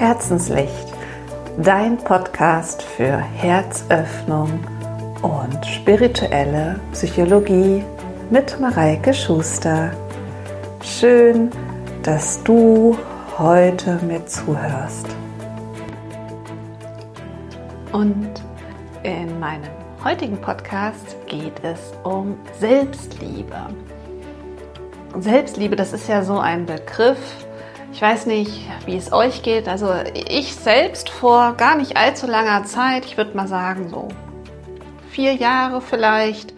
Herzenslicht, dein Podcast für Herzöffnung und spirituelle Psychologie mit Mareike Schuster. Schön, dass du heute mir zuhörst. Und in meinem heutigen Podcast geht es um Selbstliebe. Selbstliebe, das ist ja so ein Begriff, ich weiß nicht, wie es euch geht. Also ich selbst vor gar nicht allzu langer Zeit, ich würde mal sagen so vier Jahre vielleicht,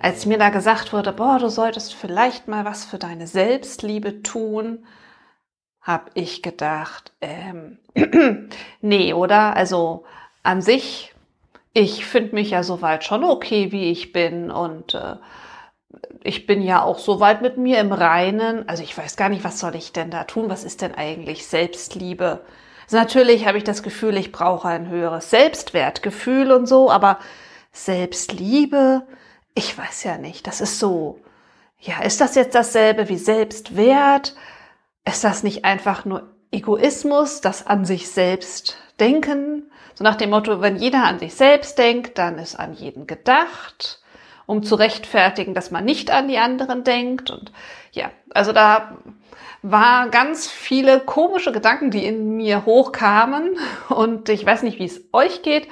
als mir da gesagt wurde, boah, du solltest vielleicht mal was für deine Selbstliebe tun, habe ich gedacht, ähm, nee, oder? Also an sich, ich finde mich ja soweit schon okay, wie ich bin und äh, ich bin ja auch so weit mit mir im Reinen. Also ich weiß gar nicht, was soll ich denn da tun? Was ist denn eigentlich Selbstliebe? Also natürlich habe ich das Gefühl, ich brauche ein höheres Selbstwertgefühl und so, aber Selbstliebe, ich weiß ja nicht. Das ist so, ja, ist das jetzt dasselbe wie Selbstwert? Ist das nicht einfach nur Egoismus, das an sich selbst denken? So nach dem Motto, wenn jeder an sich selbst denkt, dann ist an jeden gedacht um zu rechtfertigen, dass man nicht an die anderen denkt. Und ja, also da war ganz viele komische Gedanken, die in mir hochkamen. Und ich weiß nicht, wie es euch geht,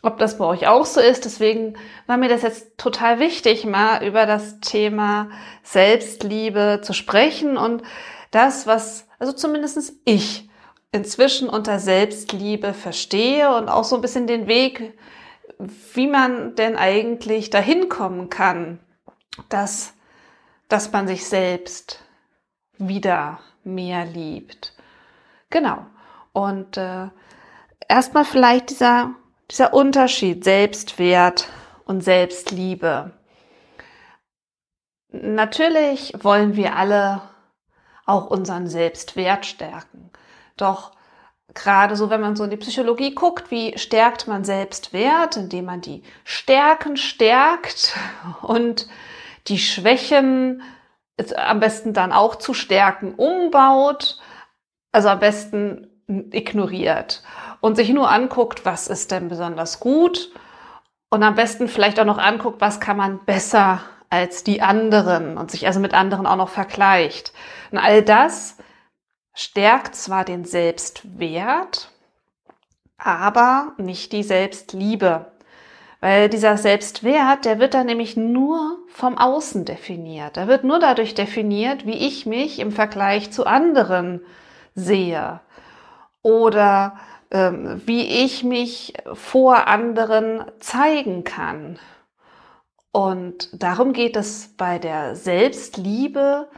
ob das bei euch auch so ist. Deswegen war mir das jetzt total wichtig, mal über das Thema Selbstliebe zu sprechen und das, was, also zumindestens ich inzwischen unter Selbstliebe verstehe und auch so ein bisschen den Weg, wie man denn eigentlich dahin kommen kann, dass, dass man sich selbst wieder mehr liebt. Genau. Und äh, erstmal vielleicht dieser, dieser Unterschied Selbstwert und Selbstliebe. Natürlich wollen wir alle auch unseren Selbstwert stärken. Doch gerade so, wenn man so in die Psychologie guckt, wie stärkt man Selbstwert, indem man die Stärken stärkt und die Schwächen am besten dann auch zu Stärken umbaut, also am besten ignoriert und sich nur anguckt, was ist denn besonders gut und am besten vielleicht auch noch anguckt, was kann man besser als die anderen und sich also mit anderen auch noch vergleicht. Und all das stärkt zwar den Selbstwert, aber nicht die Selbstliebe. Weil dieser Selbstwert, der wird dann nämlich nur vom Außen definiert. Er wird nur dadurch definiert, wie ich mich im Vergleich zu anderen sehe. Oder ähm, wie ich mich vor anderen zeigen kann. Und darum geht es bei der Selbstliebe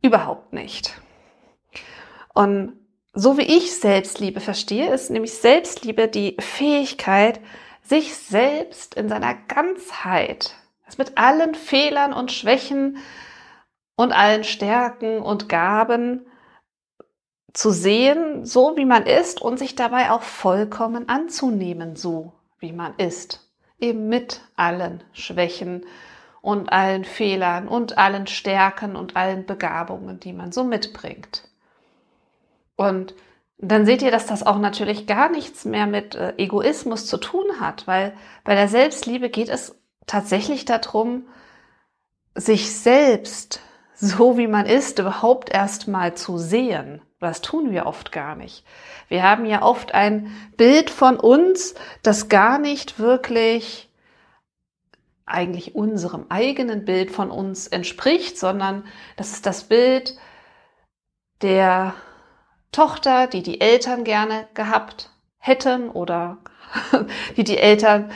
überhaupt nicht. Und so wie ich Selbstliebe verstehe, ist nämlich Selbstliebe die Fähigkeit, sich selbst in seiner Ganzheit, das mit allen Fehlern und Schwächen und allen Stärken und Gaben zu sehen, so wie man ist und sich dabei auch vollkommen anzunehmen, so wie man ist. Eben mit allen Schwächen und allen Fehlern und allen Stärken und allen Begabungen, die man so mitbringt. Und dann seht ihr, dass das auch natürlich gar nichts mehr mit äh, Egoismus zu tun hat, weil bei der Selbstliebe geht es tatsächlich darum, sich selbst so wie man ist überhaupt erst mal zu sehen. Das tun wir oft gar nicht. Wir haben ja oft ein Bild von uns, das gar nicht wirklich eigentlich unserem eigenen Bild von uns entspricht, sondern das ist das Bild der Tochter, die die Eltern gerne gehabt hätten oder die die Eltern,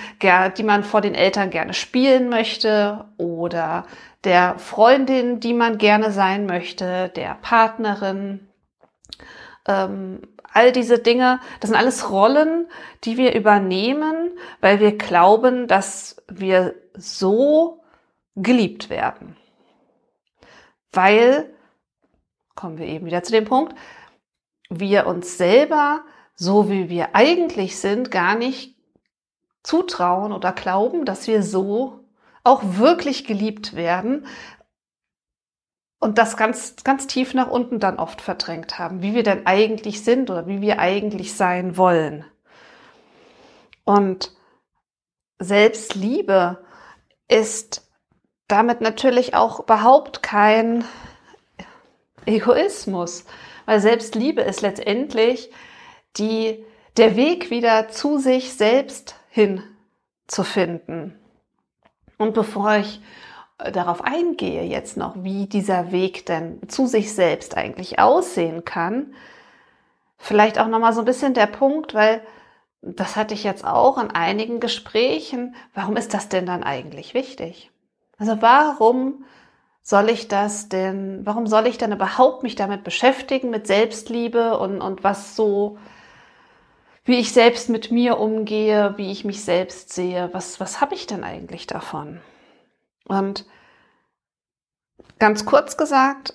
die man vor den Eltern gerne spielen möchte oder der Freundin, die man gerne sein möchte, der Partnerin. Ähm, all diese Dinge, das sind alles Rollen, die wir übernehmen, weil wir glauben, dass wir so geliebt werden. Weil, kommen wir eben wieder zu dem Punkt, wir uns selber, so wie wir eigentlich sind, gar nicht zutrauen oder glauben, dass wir so auch wirklich geliebt werden. und das ganz, ganz tief nach unten dann oft verdrängt haben, wie wir denn eigentlich sind oder wie wir eigentlich sein wollen. Und Selbstliebe ist damit natürlich auch überhaupt kein Egoismus, weil Selbstliebe ist letztendlich die, der Weg wieder zu sich selbst hin zu finden. Und bevor ich äh, darauf eingehe jetzt noch, wie dieser Weg denn zu sich selbst eigentlich aussehen kann, vielleicht auch noch mal so ein bisschen der Punkt, weil das hatte ich jetzt auch in einigen Gesprächen. Warum ist das denn dann eigentlich wichtig? Also warum soll ich das denn, warum soll ich dann überhaupt mich damit beschäftigen, mit Selbstliebe und, und was so, wie ich selbst mit mir umgehe, wie ich mich selbst sehe, was, was habe ich denn eigentlich davon? Und ganz kurz gesagt,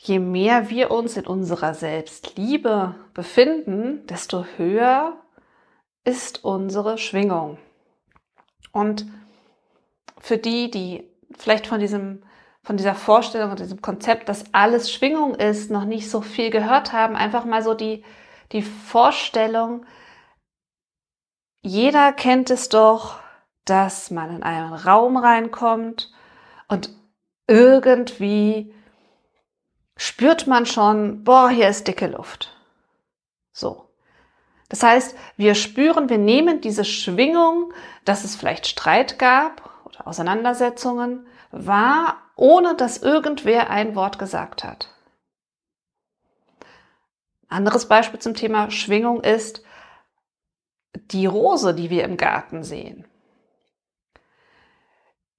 je mehr wir uns in unserer Selbstliebe befinden, desto höher ist unsere Schwingung. Und für die, die vielleicht von diesem von dieser Vorstellung und diesem Konzept, dass alles Schwingung ist, noch nicht so viel gehört haben, einfach mal so die, die Vorstellung, jeder kennt es doch, dass man in einen Raum reinkommt und irgendwie spürt man schon, boah, hier ist dicke Luft. So. Das heißt, wir spüren, wir nehmen diese Schwingung, dass es vielleicht Streit gab Auseinandersetzungen, wahr, ohne dass irgendwer ein Wort gesagt hat. Anderes Beispiel zum Thema Schwingung ist die Rose, die wir im Garten sehen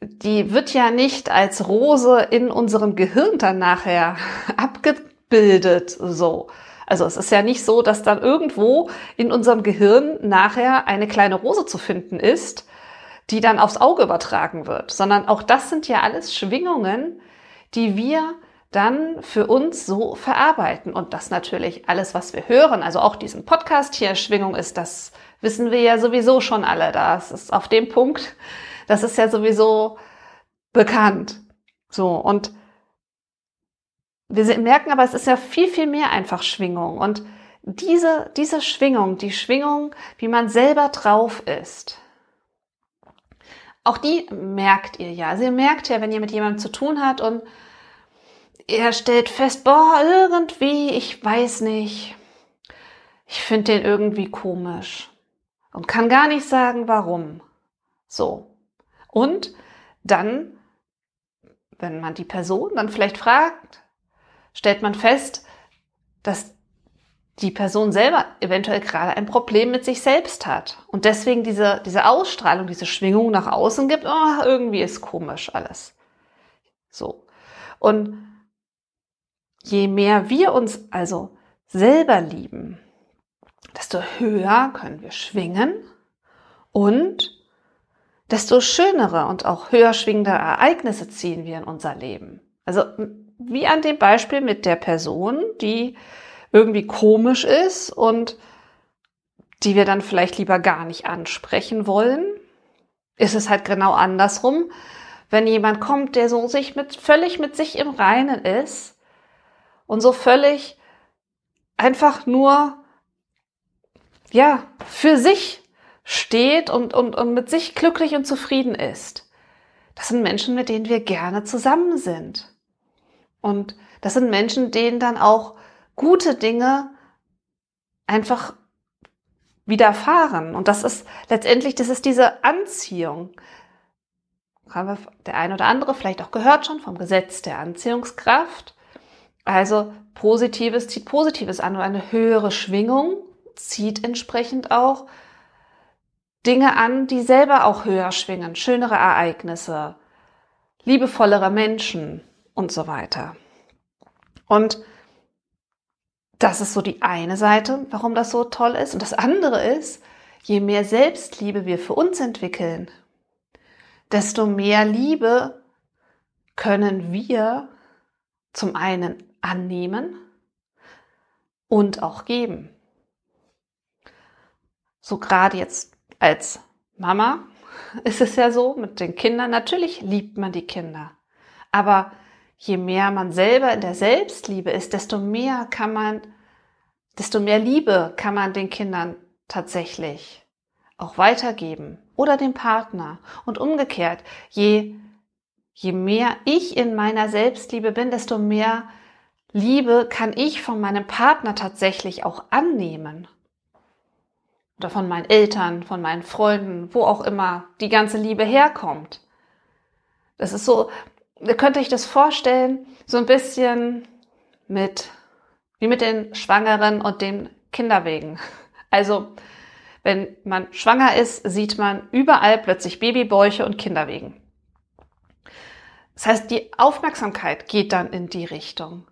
die wird ja nicht als Rose in unserem Gehirn dann nachher abgebildet, so. Also es ist ja nicht so, dass dann irgendwo in unserem Gehirn nachher eine kleine Rose zu finden ist, die dann aufs Auge übertragen wird, sondern auch das sind ja alles Schwingungen, die wir dann für uns so verarbeiten. Und das natürlich alles, was wir hören, also auch diesen Podcast hier Schwingung ist, das wissen wir ja sowieso schon alle. Das ist auf dem Punkt, das ist ja sowieso bekannt. So, und wir merken aber, es ist ja viel, viel mehr einfach Schwingung. Und diese, diese Schwingung, die Schwingung, wie man selber drauf ist, auch die merkt ihr ja. Also ihr merkt ja, wenn ihr mit jemandem zu tun habt und er stellt fest, boah, irgendwie, ich weiß nicht, ich finde den irgendwie komisch und kann gar nicht sagen, warum. So. Und dann, wenn man die Person dann vielleicht fragt, stellt man fest, dass die Person selber eventuell gerade ein Problem mit sich selbst hat und deswegen diese, diese Ausstrahlung, diese Schwingung nach außen gibt, oh, irgendwie ist komisch alles. So. Und je mehr wir uns also selber lieben, desto höher können wir schwingen und desto schönere und auch höher schwingende Ereignisse ziehen wir in unser Leben. Also wie an dem Beispiel mit der Person, die irgendwie komisch ist und die wir dann vielleicht lieber gar nicht ansprechen wollen, ist es halt genau andersrum. Wenn jemand kommt, der so sich mit, völlig mit sich im Reinen ist und so völlig einfach nur, ja, für sich steht und, und, und mit sich glücklich und zufrieden ist. Das sind Menschen, mit denen wir gerne zusammen sind. Und das sind Menschen, denen dann auch gute Dinge einfach widerfahren. Und das ist letztendlich, das ist diese Anziehung. Haben wir der eine oder andere vielleicht auch gehört schon vom Gesetz der Anziehungskraft. Also Positives zieht Positives an und eine höhere Schwingung zieht entsprechend auch Dinge an, die selber auch höher schwingen, schönere Ereignisse, liebevollere Menschen und so weiter. Und das ist so die eine Seite, warum das so toll ist. Und das andere ist, je mehr Selbstliebe wir für uns entwickeln, desto mehr Liebe können wir zum einen annehmen und auch geben. So gerade jetzt als Mama ist es ja so mit den Kindern, natürlich liebt man die Kinder. Aber je mehr man selber in der Selbstliebe ist, desto mehr kann man, desto mehr Liebe kann man den Kindern tatsächlich auch weitergeben oder dem Partner. Und umgekehrt, je, je mehr ich in meiner Selbstliebe bin, desto mehr Liebe kann ich von meinem Partner tatsächlich auch annehmen. Oder von meinen Eltern, von meinen Freunden, wo auch immer die ganze Liebe herkommt. Das ist so, ihr könnt euch das vorstellen, so ein bisschen mit, wie mit den Schwangeren und den Kinderwegen. Also, wenn man schwanger ist, sieht man überall plötzlich Babybäuche und Kinderwegen. Das heißt, die Aufmerksamkeit geht dann in die Richtung.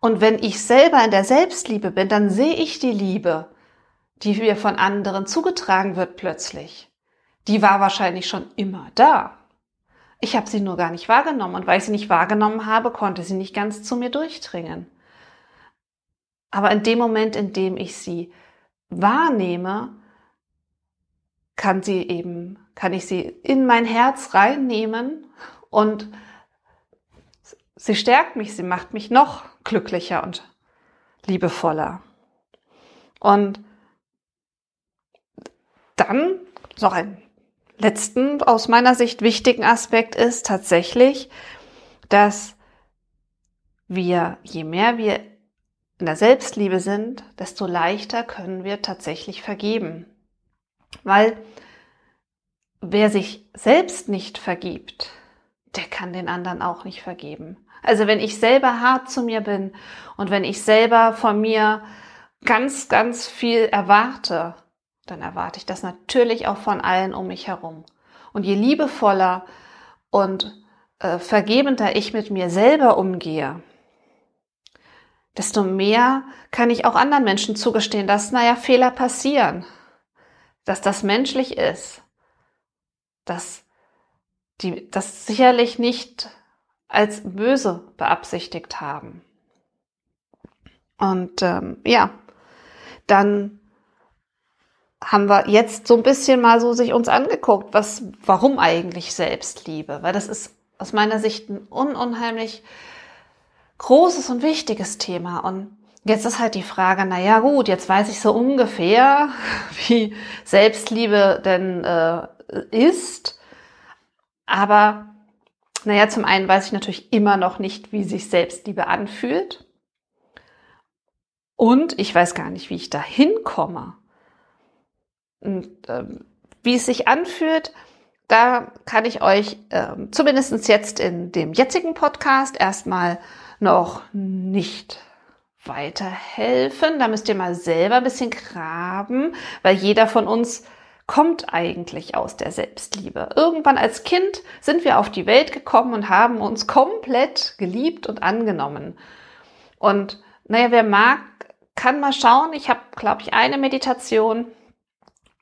Und wenn ich selber in der Selbstliebe bin, dann sehe ich die Liebe, die mir von anderen zugetragen wird plötzlich. Die war wahrscheinlich schon immer da. Ich habe sie nur gar nicht wahrgenommen und weil ich sie nicht wahrgenommen habe, konnte sie nicht ganz zu mir durchdringen. Aber in dem Moment, in dem ich sie wahrnehme, kann sie eben, kann ich sie in mein Herz reinnehmen und sie stärkt mich, sie macht mich noch glücklicher und liebevoller. Und dann noch ein letzten aus meiner Sicht wichtigen Aspekt ist tatsächlich, dass wir, je mehr wir in der Selbstliebe sind, desto leichter können wir tatsächlich vergeben. Weil wer sich selbst nicht vergibt, der kann den anderen auch nicht vergeben. Also wenn ich selber hart zu mir bin und wenn ich selber von mir ganz, ganz viel erwarte, dann erwarte ich das natürlich auch von allen um mich herum. Und je liebevoller und äh, vergebender ich mit mir selber umgehe, desto mehr kann ich auch anderen Menschen zugestehen, dass, naja, Fehler passieren, dass das menschlich ist, dass die das sicherlich nicht als böse beabsichtigt haben. Und ähm, ja, dann haben wir jetzt so ein bisschen mal so sich uns angeguckt, was, warum eigentlich Selbstliebe? Weil das ist aus meiner Sicht ein unheimlich großes und wichtiges Thema. Und jetzt ist halt die Frage, na ja, gut, jetzt weiß ich so ungefähr, wie Selbstliebe denn äh, ist. Aber naja, zum einen weiß ich natürlich immer noch nicht, wie sich Selbstliebe anfühlt. Und ich weiß gar nicht, wie ich da hinkomme. Und, ähm, wie es sich anfühlt, da kann ich euch ähm, zumindest jetzt in dem jetzigen Podcast erstmal noch nicht weiterhelfen. Da müsst ihr mal selber ein bisschen graben, weil jeder von uns kommt eigentlich aus der Selbstliebe. Irgendwann als Kind sind wir auf die Welt gekommen und haben uns komplett geliebt und angenommen. Und naja, wer mag, kann mal schauen. Ich habe, glaube ich, eine Meditation,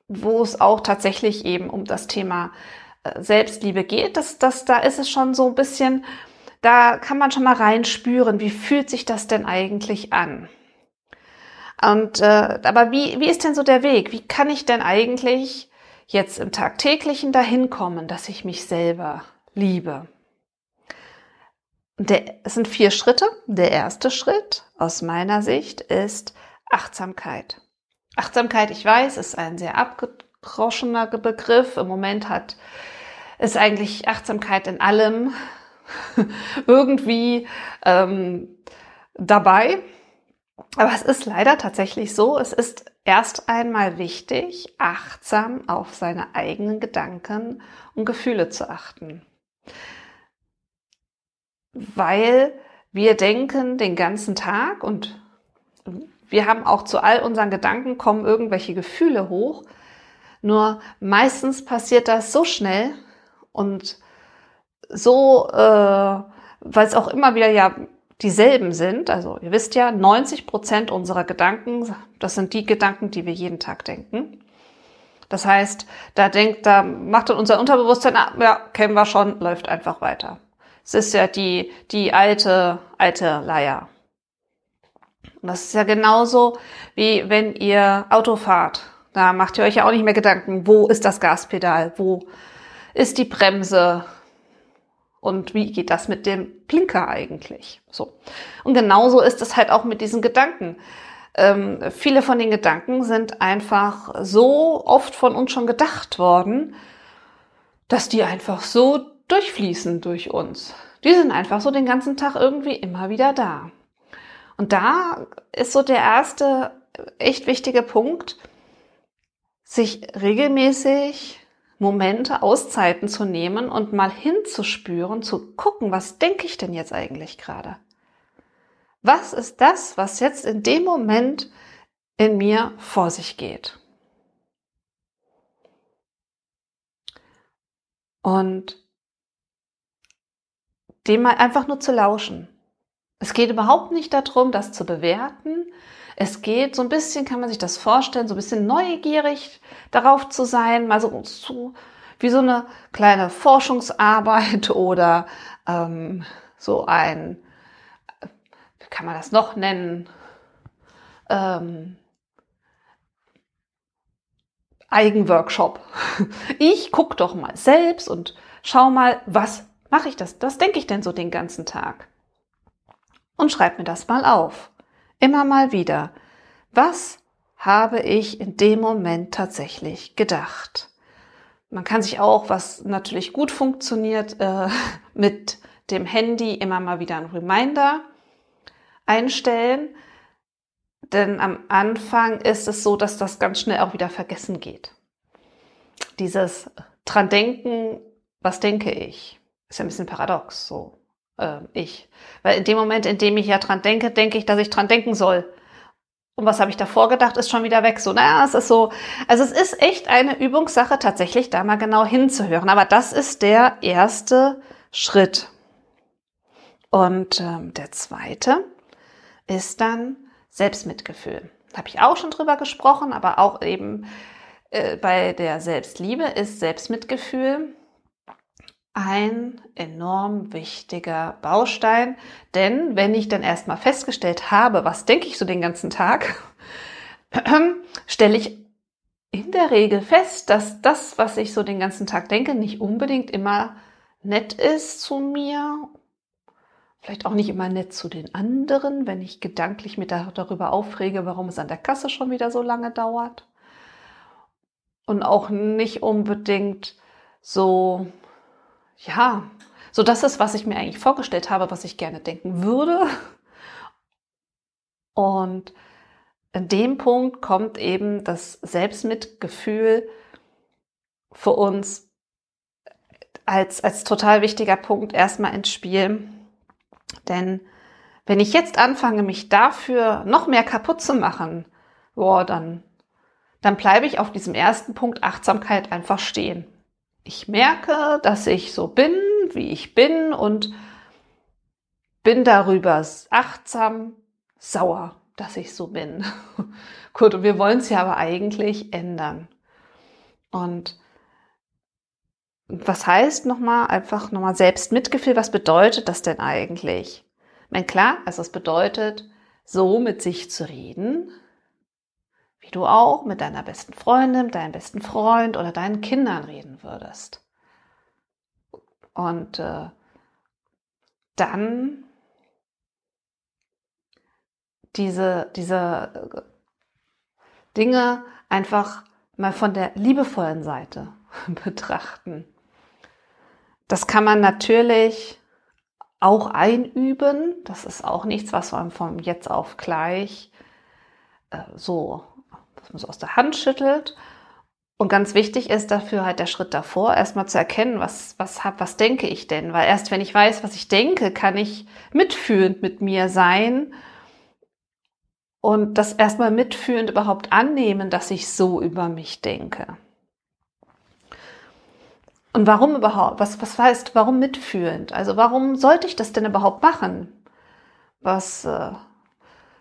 wo es auch tatsächlich eben um das Thema äh, Selbstliebe geht. Das, das, da ist es schon so ein bisschen, da kann man schon mal reinspüren, wie fühlt sich das denn eigentlich an? Und äh, aber wie, wie ist denn so der Weg? Wie kann ich denn eigentlich jetzt im tagtäglichen dahin kommen, dass ich mich selber liebe? Der, es sind vier Schritte. Der erste Schritt aus meiner Sicht ist Achtsamkeit. Achtsamkeit, ich weiß, ist ein sehr abgedroschener Begriff. Im Moment hat ist eigentlich Achtsamkeit in allem irgendwie ähm, dabei. Aber es ist leider tatsächlich so, es ist erst einmal wichtig, achtsam auf seine eigenen Gedanken und Gefühle zu achten. Weil wir denken den ganzen Tag und wir haben auch zu all unseren Gedanken kommen irgendwelche Gefühle hoch. Nur meistens passiert das so schnell und so, äh, weil es auch immer wieder ja dieselben sind. Also ihr wisst ja, 90 Prozent unserer Gedanken, das sind die Gedanken, die wir jeden Tag denken. Das heißt, da denkt, da macht dann unser Unterbewusstsein, ah, ja, kennen wir schon, läuft einfach weiter. Es ist ja die, die alte, alte Leier. Und das ist ja genauso, wie wenn ihr Auto fahrt. Da macht ihr euch ja auch nicht mehr Gedanken, wo ist das Gaspedal, wo ist die Bremse Und wie geht das mit dem Blinker eigentlich? So. Und genauso ist es halt auch mit diesen Gedanken. Ähm, viele von den Gedanken sind einfach so oft von uns schon gedacht worden, dass die einfach so durchfließen durch uns. Die sind einfach so den ganzen Tag irgendwie immer wieder da. Und da ist so der erste echt wichtige Punkt, sich regelmäßig Momente, Auszeiten zu nehmen und mal hinzuspüren, zu gucken, was denke ich denn jetzt eigentlich gerade? Was ist das, was jetzt in dem Moment in mir vor sich geht? Und dem mal einfach nur zu lauschen. Es geht überhaupt nicht darum, das zu bewerten. Es geht so ein bisschen, kann man sich das vorstellen, so ein bisschen neugierig darauf zu sein, mal so, so wie so eine kleine Forschungsarbeit oder ähm, so ein, wie kann man das noch nennen? Ähm, Eigenworkshop. Ich guck doch mal selbst und schau mal, was mache ich das? Was denke ich denn so den ganzen Tag? Und schreib mir das mal auf. Immer mal wieder. Was habe ich in dem Moment tatsächlich gedacht? Man kann sich auch, was natürlich gut funktioniert, äh, mit dem Handy immer mal wieder ein Reminder einstellen. Denn am Anfang ist es so, dass das ganz schnell auch wieder vergessen geht. Dieses dran denken, was denke ich, ist ja ein bisschen paradox so äh, ich. Weil in dem Moment, in dem ich ja dran denke, denke ich, dass ich dran denken soll. Und was habe ich davor gedacht, ist schon wieder weg. So, naja, es ist so, also es ist echt eine Übungssache, tatsächlich da mal genau hinzuhören. Aber das ist der erste Schritt. Und ähm, der zweite ist dann Selbstmitgefühl. Habe ich auch schon drüber gesprochen, aber auch eben äh, bei der Selbstliebe ist Selbstmitgefühl ein enorm wichtiger Baustein, denn wenn ich dann erstmal festgestellt habe, was denke ich so den ganzen Tag, stelle ich in der Regel fest, dass das, was ich so den ganzen Tag denke, nicht unbedingt immer nett ist zu mir, vielleicht auch nicht immer nett zu den anderen, wenn ich gedanklich mir darüber aufrege, warum es an der Kasse schon wieder so lange dauert. Und auch nicht unbedingt so ja, so das ist, was ich mir eigentlich vorgestellt habe, was ich gerne denken würde. Und in dem Punkt kommt eben das Selbstmitgefühl für uns als, als total wichtiger Punkt erstmal ins Spiel. Denn wenn ich jetzt anfange, mich dafür noch mehr kaputt zu machen, boah, dann, dann bleibe ich auf diesem ersten Punkt Achtsamkeit einfach stehen ich merke, dass ich so bin, wie ich bin und bin darüber achtsam sauer, dass ich so bin. Gut, und wir wollen es ja aber eigentlich ändern. Und was heißt nochmal, einfach nochmal Selbstmitgefühl, was bedeutet das denn eigentlich? Ich meine, klar, also es bedeutet, so mit sich zu reden, wie du auch mit deiner besten Freundin, deinem besten Freund oder deinen Kindern reden würdest. Und äh, dann diese, diese äh, Dinge einfach mal von der liebevollen Seite betrachten. Das kann man natürlich auch einüben. Das ist auch nichts, was man vom jetzt auf gleich äh, so dass man es aus der Hand schüttelt. Und ganz wichtig ist dafür halt der Schritt davor, erstmal zu erkennen, was, was hab, was denke ich denn? Weil erst wenn ich weiß, was ich denke, kann ich mitfühlend mit mir sein und das erstmal mitfühlend überhaupt annehmen, dass ich so über mich denke. Und warum überhaupt? Was, was heißt, warum mitfühlend? Also warum sollte ich das denn überhaupt machen? Was, äh,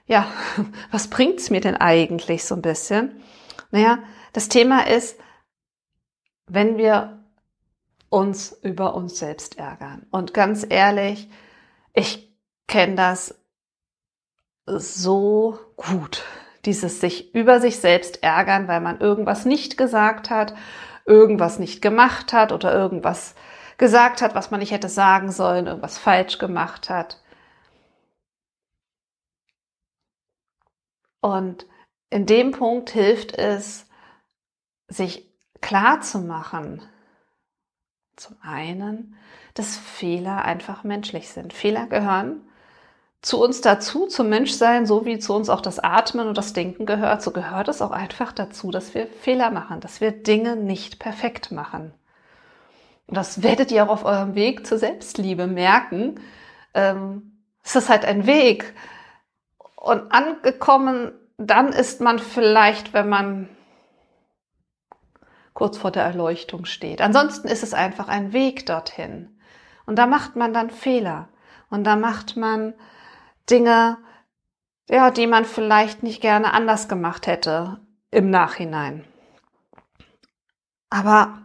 ja, was bringt's mir denn eigentlich so ein bisschen? Naja, das Thema ist, wenn wir uns über uns selbst ärgern. Und ganz ehrlich, ich kenne das so gut. Dieses sich über sich selbst ärgern, weil man irgendwas nicht gesagt hat, irgendwas nicht gemacht hat oder irgendwas gesagt hat, was man nicht hätte sagen sollen, irgendwas falsch gemacht hat. Und in dem Punkt hilft es, sich klar zu machen, zum einen, dass Fehler einfach menschlich sind. Fehler gehören zu uns dazu, zum Menschsein, so wie zu uns auch das Atmen und das Denken gehört. So gehört es auch einfach dazu, dass wir Fehler machen, dass wir Dinge nicht perfekt machen. Und das werdet ihr auch auf eurem Weg zur Selbstliebe merken. Ähm, es ist halt ein Weg. Und angekommen, dann ist man vielleicht, wenn man kurz vor der Erleuchtung steht. Ansonsten ist es einfach ein Weg dorthin. Und da macht man dann Fehler. Und da macht man Dinge, ja, die man vielleicht nicht gerne anders gemacht hätte im Nachhinein. Aber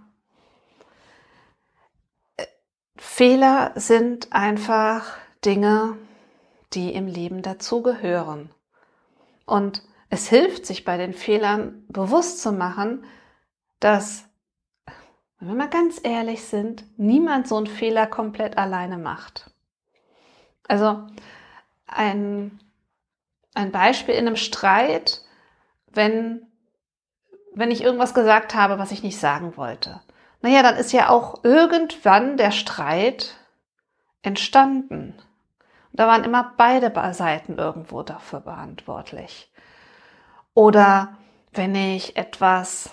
äh, Fehler sind einfach Dinge, die im Leben dazugehören. Und es hilft, sich bei den Fehlern bewusst zu machen, dass, wenn wir mal ganz ehrlich sind, niemand so einen Fehler komplett alleine macht. Also ein, ein Beispiel in einem Streit, wenn, wenn ich irgendwas gesagt habe, was ich nicht sagen wollte. Naja, dann ist ja auch irgendwann der Streit entstanden. Da waren immer beide Seiten irgendwo dafür verantwortlich. Oder wenn ich etwas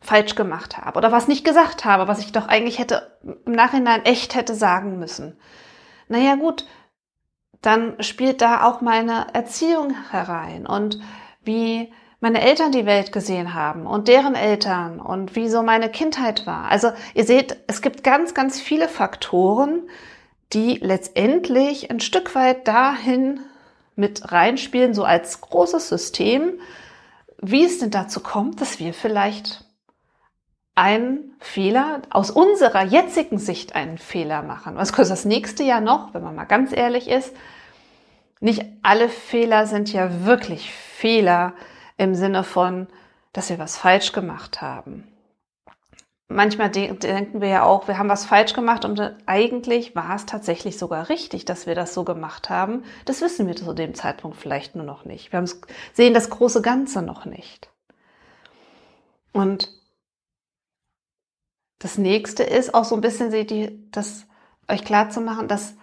falsch gemacht habe oder was nicht gesagt habe, was ich doch eigentlich hätte im Nachhinein echt hätte sagen müssen. Naja gut, dann spielt da auch meine Erziehung herein und wie meine Eltern die Welt gesehen haben und deren Eltern und wie so meine Kindheit war. Also ihr seht, es gibt ganz, ganz viele Faktoren, die letztendlich ein Stück weit dahin mit reinspielen, so als großes System, wie es denn dazu kommt, dass wir vielleicht einen Fehler, aus unserer jetzigen Sicht einen Fehler machen. Was kostet das nächste Jahr noch, wenn man mal ganz ehrlich ist? Nicht alle Fehler sind ja wirklich Fehler im Sinne von, dass wir was falsch gemacht haben manchmal de denken wir ja auch, wir haben was falsch gemacht und eigentlich war es tatsächlich sogar richtig, dass wir das so gemacht haben. Das wissen wir zu dem Zeitpunkt vielleicht nur noch nicht. Wir sehen das große Ganze noch nicht. Und das nächste ist auch so ein bisschen, ihr, das euch klar zu machen, dass,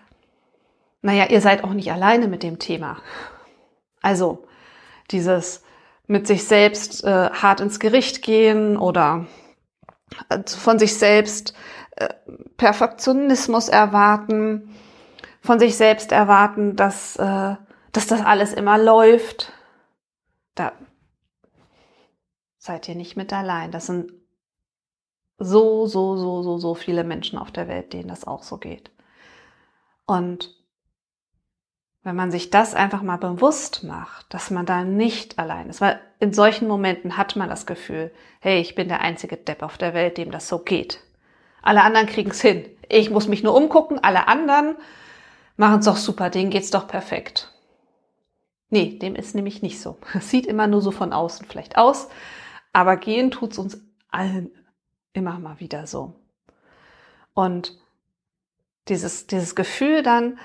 naja, ihr seid auch nicht alleine mit dem Thema. Also dieses mit sich selbst äh, hart ins Gericht gehen oder von sich selbst äh, Perfektionismus erwarten, von sich selbst erwarten, dass, äh, dass das alles immer läuft. Da seid ihr nicht mit allein. Das sind so, so, so, so, so viele Menschen auf der Welt, denen das auch so geht. Und wenn man sich das einfach mal bewusst macht, dass man da nicht allein ist, weil in solchen Momenten hat man das Gefühl, hey, ich bin der einzige Depp auf der Welt, dem das so geht. Alle anderen kriegen es hin. Ich muss mich nur umgucken, alle anderen machen es doch super, denen geht's doch perfekt. Nee, dem ist nämlich nicht so. Es sieht immer nur so von außen vielleicht aus, aber gehen tut's uns allen immer mal wieder so. Und dieses, dieses Gefühl dann,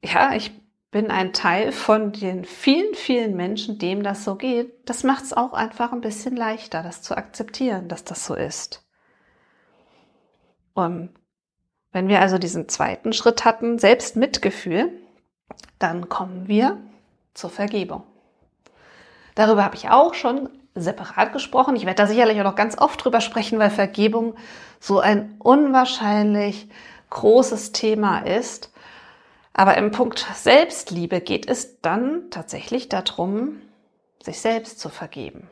ja, ich bin ein Teil von den vielen, vielen Menschen, dem das so geht, das macht es auch einfach ein bisschen leichter, das zu akzeptieren, dass das so ist. Und wenn wir also diesen zweiten Schritt hatten, Selbstmitgefühl, dann kommen wir zur Vergebung. Darüber habe ich auch schon separat gesprochen. Ich werde da sicherlich auch noch ganz oft drüber sprechen, weil Vergebung so ein unwahrscheinlich großes Thema ist aber im Punkt Selbstliebe geht es dann tatsächlich darum, sich selbst zu vergeben.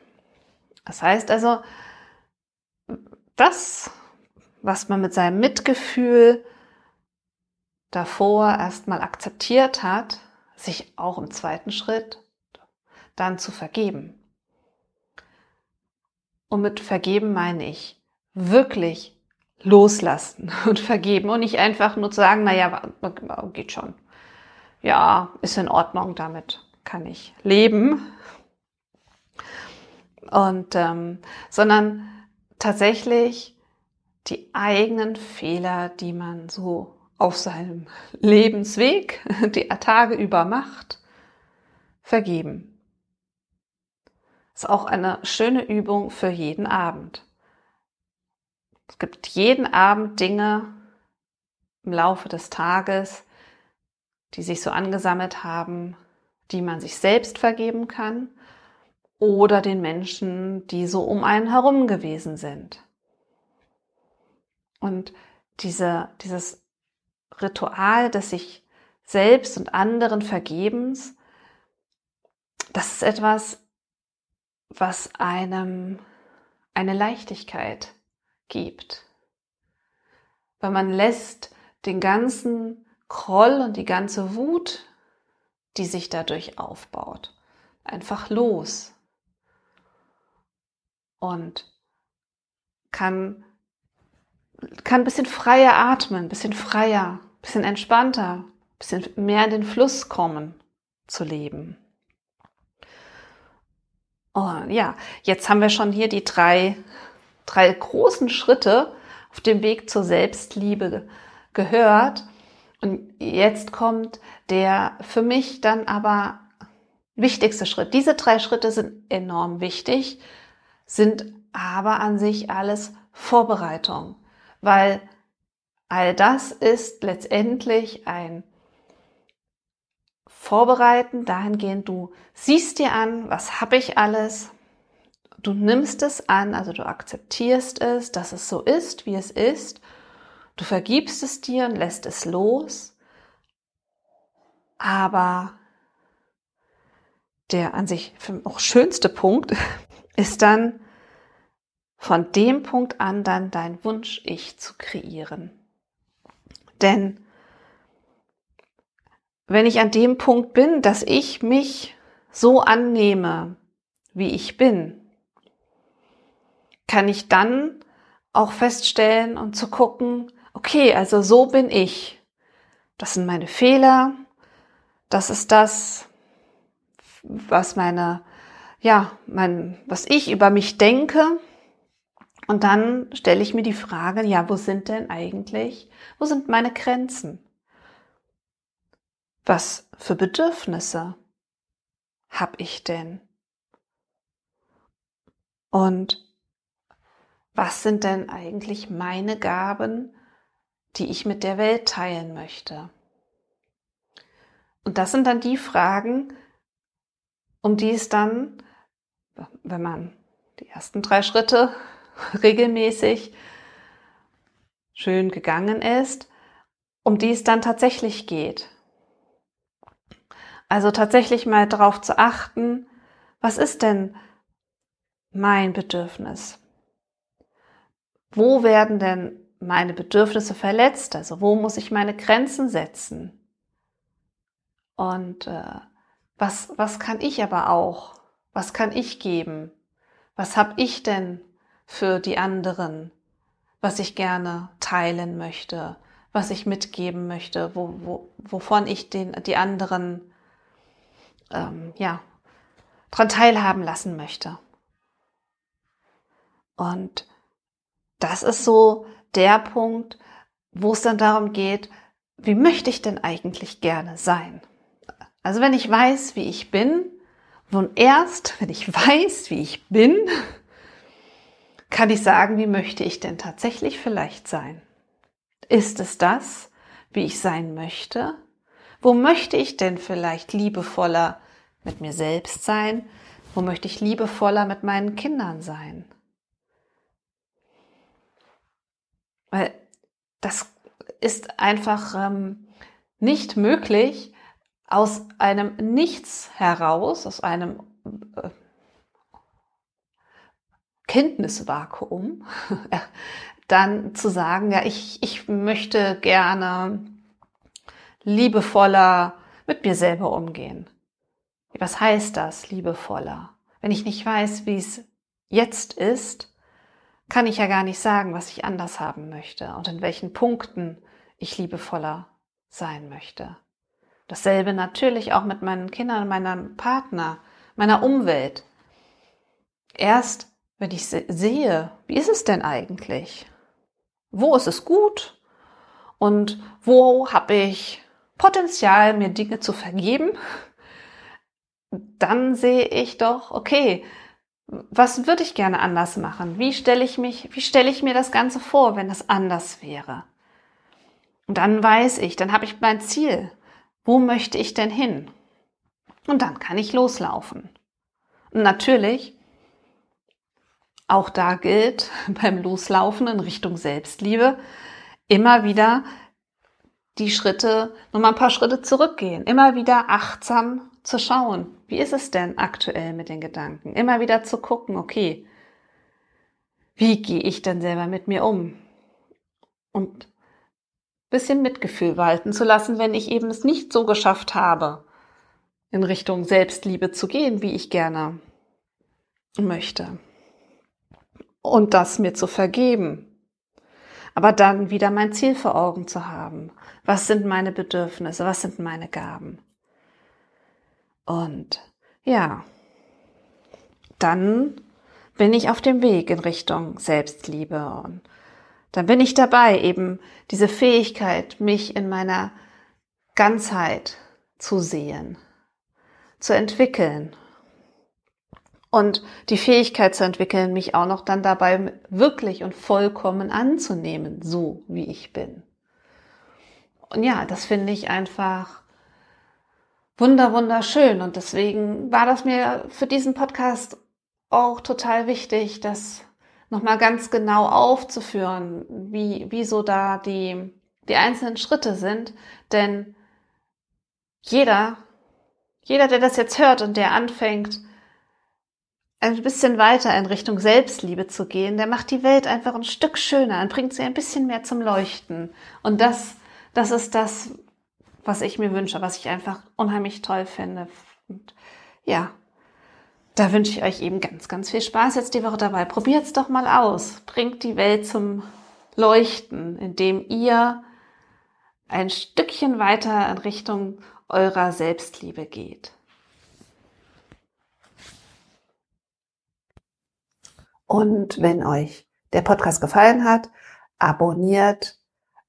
Das heißt also, das, was man mit seinem Mitgefühl davor erstmal akzeptiert hat, sich auch im zweiten Schritt dann zu vergeben. Und mit vergeben meine ich wirklich loslassen und vergeben und nicht einfach nur zu sagen, naja, geht schon. Ja, ist in Ordnung, damit kann ich leben. Und ähm, sondern tatsächlich die eigenen Fehler, die man so auf seinem Lebensweg die Tage über macht, vergeben. Ist auch eine schöne Übung für jeden Abend. Es gibt jeden Abend Dinge im Laufe des Tages, die sich so angesammelt haben, die man sich selbst vergeben kann oder den Menschen, die so um einen herum gewesen sind. Und diese, dieses Ritual des sich selbst und anderen Vergebens, das ist etwas, was einem eine Leichtigkeit gibt. Weil man lässt den ganzen Groll und die ganze Wut, die sich dadurch aufbaut, einfach los und kann, kann ein bisschen freier atmen, ein bisschen freier, ein bisschen entspannter, ein bisschen mehr in den Fluss kommen zu leben. Oh, ja, jetzt haben wir schon hier die drei, drei großen Schritte auf dem Weg zur Selbstliebe gehört. Und jetzt kommt der für mich dann aber wichtigste Schritt. Diese drei Schritte sind enorm wichtig, sind aber an sich alles Vorbereitung, weil all das ist letztendlich ein Vorbereiten dahingehend, du siehst dir an, was habe ich alles, du nimmst es an, also du akzeptierst es, dass es so ist, wie es ist, du vergibst es dir und lässt es los, aber der an sich auch schönste Punkt ist dann von dem Punkt an dann dein Wunsch-Ich zu kreieren. Denn wenn ich an dem Punkt bin, dass ich mich so annehme, wie ich bin, kann ich dann auch feststellen und zu gucken, okay, also so bin ich. Das sind meine Fehler. Das ist das, was meine ja, mein, was ich über mich denke. Und dann stelle ich mir die Frage, ja, wo sind denn eigentlich, wo sind meine Grenzen? Was für Bedürfnisse habe ich denn? Und was sind denn eigentlich meine Gaben, die ich mit der Welt teilen möchte? Und das sind dann die Fragen, um die es dann wenn man die ersten drei Schritte regelmäßig schön gegangen ist, um die es dann tatsächlich geht. Also tatsächlich mal darauf zu achten, was ist denn mein Bedürfnis? Wo werden denn meine Bedürfnisse verletzt? Also wo muss ich meine Grenzen setzen? Und äh, was, was kann ich aber auch was kann ich geben? Was habe ich denn für die anderen, was ich gerne teilen möchte, was ich mitgeben möchte, wo, wo, wovon ich den, die anderen ähm, ja, dran teilhaben lassen möchte. Und das ist so der Punkt, wo es dann darum geht, wie möchte ich denn eigentlich gerne sein? Also wenn ich weiß, wie ich bin, und erst, wenn ich weiß, wie ich bin, kann ich sagen, wie möchte ich denn tatsächlich vielleicht sein? Ist es das, wie ich sein möchte? Wo möchte ich denn vielleicht liebevoller mit mir selbst sein? Wo möchte ich liebevoller mit meinen Kindern sein? Weil das ist einfach ähm, nicht möglich, aus einem Nichts heraus, aus einem äh, Kenntnisvakuum, dann zu sagen, ja, ich, ich möchte gerne liebevoller mit mir selber umgehen. Was heißt das, liebevoller? Wenn ich nicht weiß, wie es jetzt ist, kann ich ja gar nicht sagen, was ich anders haben möchte und in welchen Punkten ich liebevoller sein möchte. Dasselbe natürlich auch mit meinen Kindern, meinem Partner, meiner Umwelt. Erst wenn ich sehe, wie ist es denn eigentlich? Wo ist es gut und wo habe ich Potenzial, mir Dinge zu vergeben, dann sehe ich doch, okay, was würde ich gerne anders machen? Wie stelle ich mich, wie stelle ich mir das Ganze vor, wenn es anders wäre? Und dann weiß ich, dann habe ich mein Ziel. Wo möchte ich denn hin? Und dann kann ich loslaufen. Und natürlich, auch da gilt beim Loslaufen in Richtung Selbstliebe immer wieder die Schritte, nochmal ein paar Schritte zurückgehen, immer wieder achtsam zu schauen, wie ist es denn aktuell mit den Gedanken? Immer wieder zu gucken, okay, wie gehe ich denn selber mit mir um? Und bisschen Mitgefühl walten zu lassen, wenn ich eben es nicht so geschafft habe, in Richtung Selbstliebe zu gehen, wie ich gerne möchte. Und das mir zu vergeben. Aber dann wieder mein Ziel vor Augen zu haben. Was sind meine Bedürfnisse? Was sind meine Gaben? Und ja, dann bin ich auf dem Weg in Richtung Selbstliebe und dann bin ich dabei, eben diese Fähigkeit, mich in meiner Ganzheit zu sehen, zu entwickeln und die Fähigkeit zu entwickeln, mich auch noch dann dabei wirklich und vollkommen anzunehmen, so wie ich bin. Und ja, das finde ich einfach wunder, wunderschön. Und deswegen war das mir für diesen Podcast auch total wichtig, das nochmal ganz genau aufzuführen, wie, wie so da die, die einzelnen Schritte sind. Denn jeder, jeder, der das jetzt hört und der anfängt, ein bisschen weiter in Richtung Selbstliebe zu gehen, der macht die Welt einfach ein Stück schöner und bringt sie ein bisschen mehr zum Leuchten. Und das, das ist das, was ich mir wünsche, was ich einfach unheimlich toll finde. Und ja, da wünsche ich euch eben ganz, ganz viel Spaß jetzt die Woche dabei. Probiert's doch mal aus. Bringt die Welt zum Leuchten, indem ihr ein Stückchen weiter in Richtung eurer Selbstliebe geht. Und wenn euch der Podcast gefallen hat, abonniert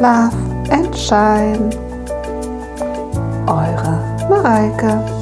Love and Shine. Eure Mareike.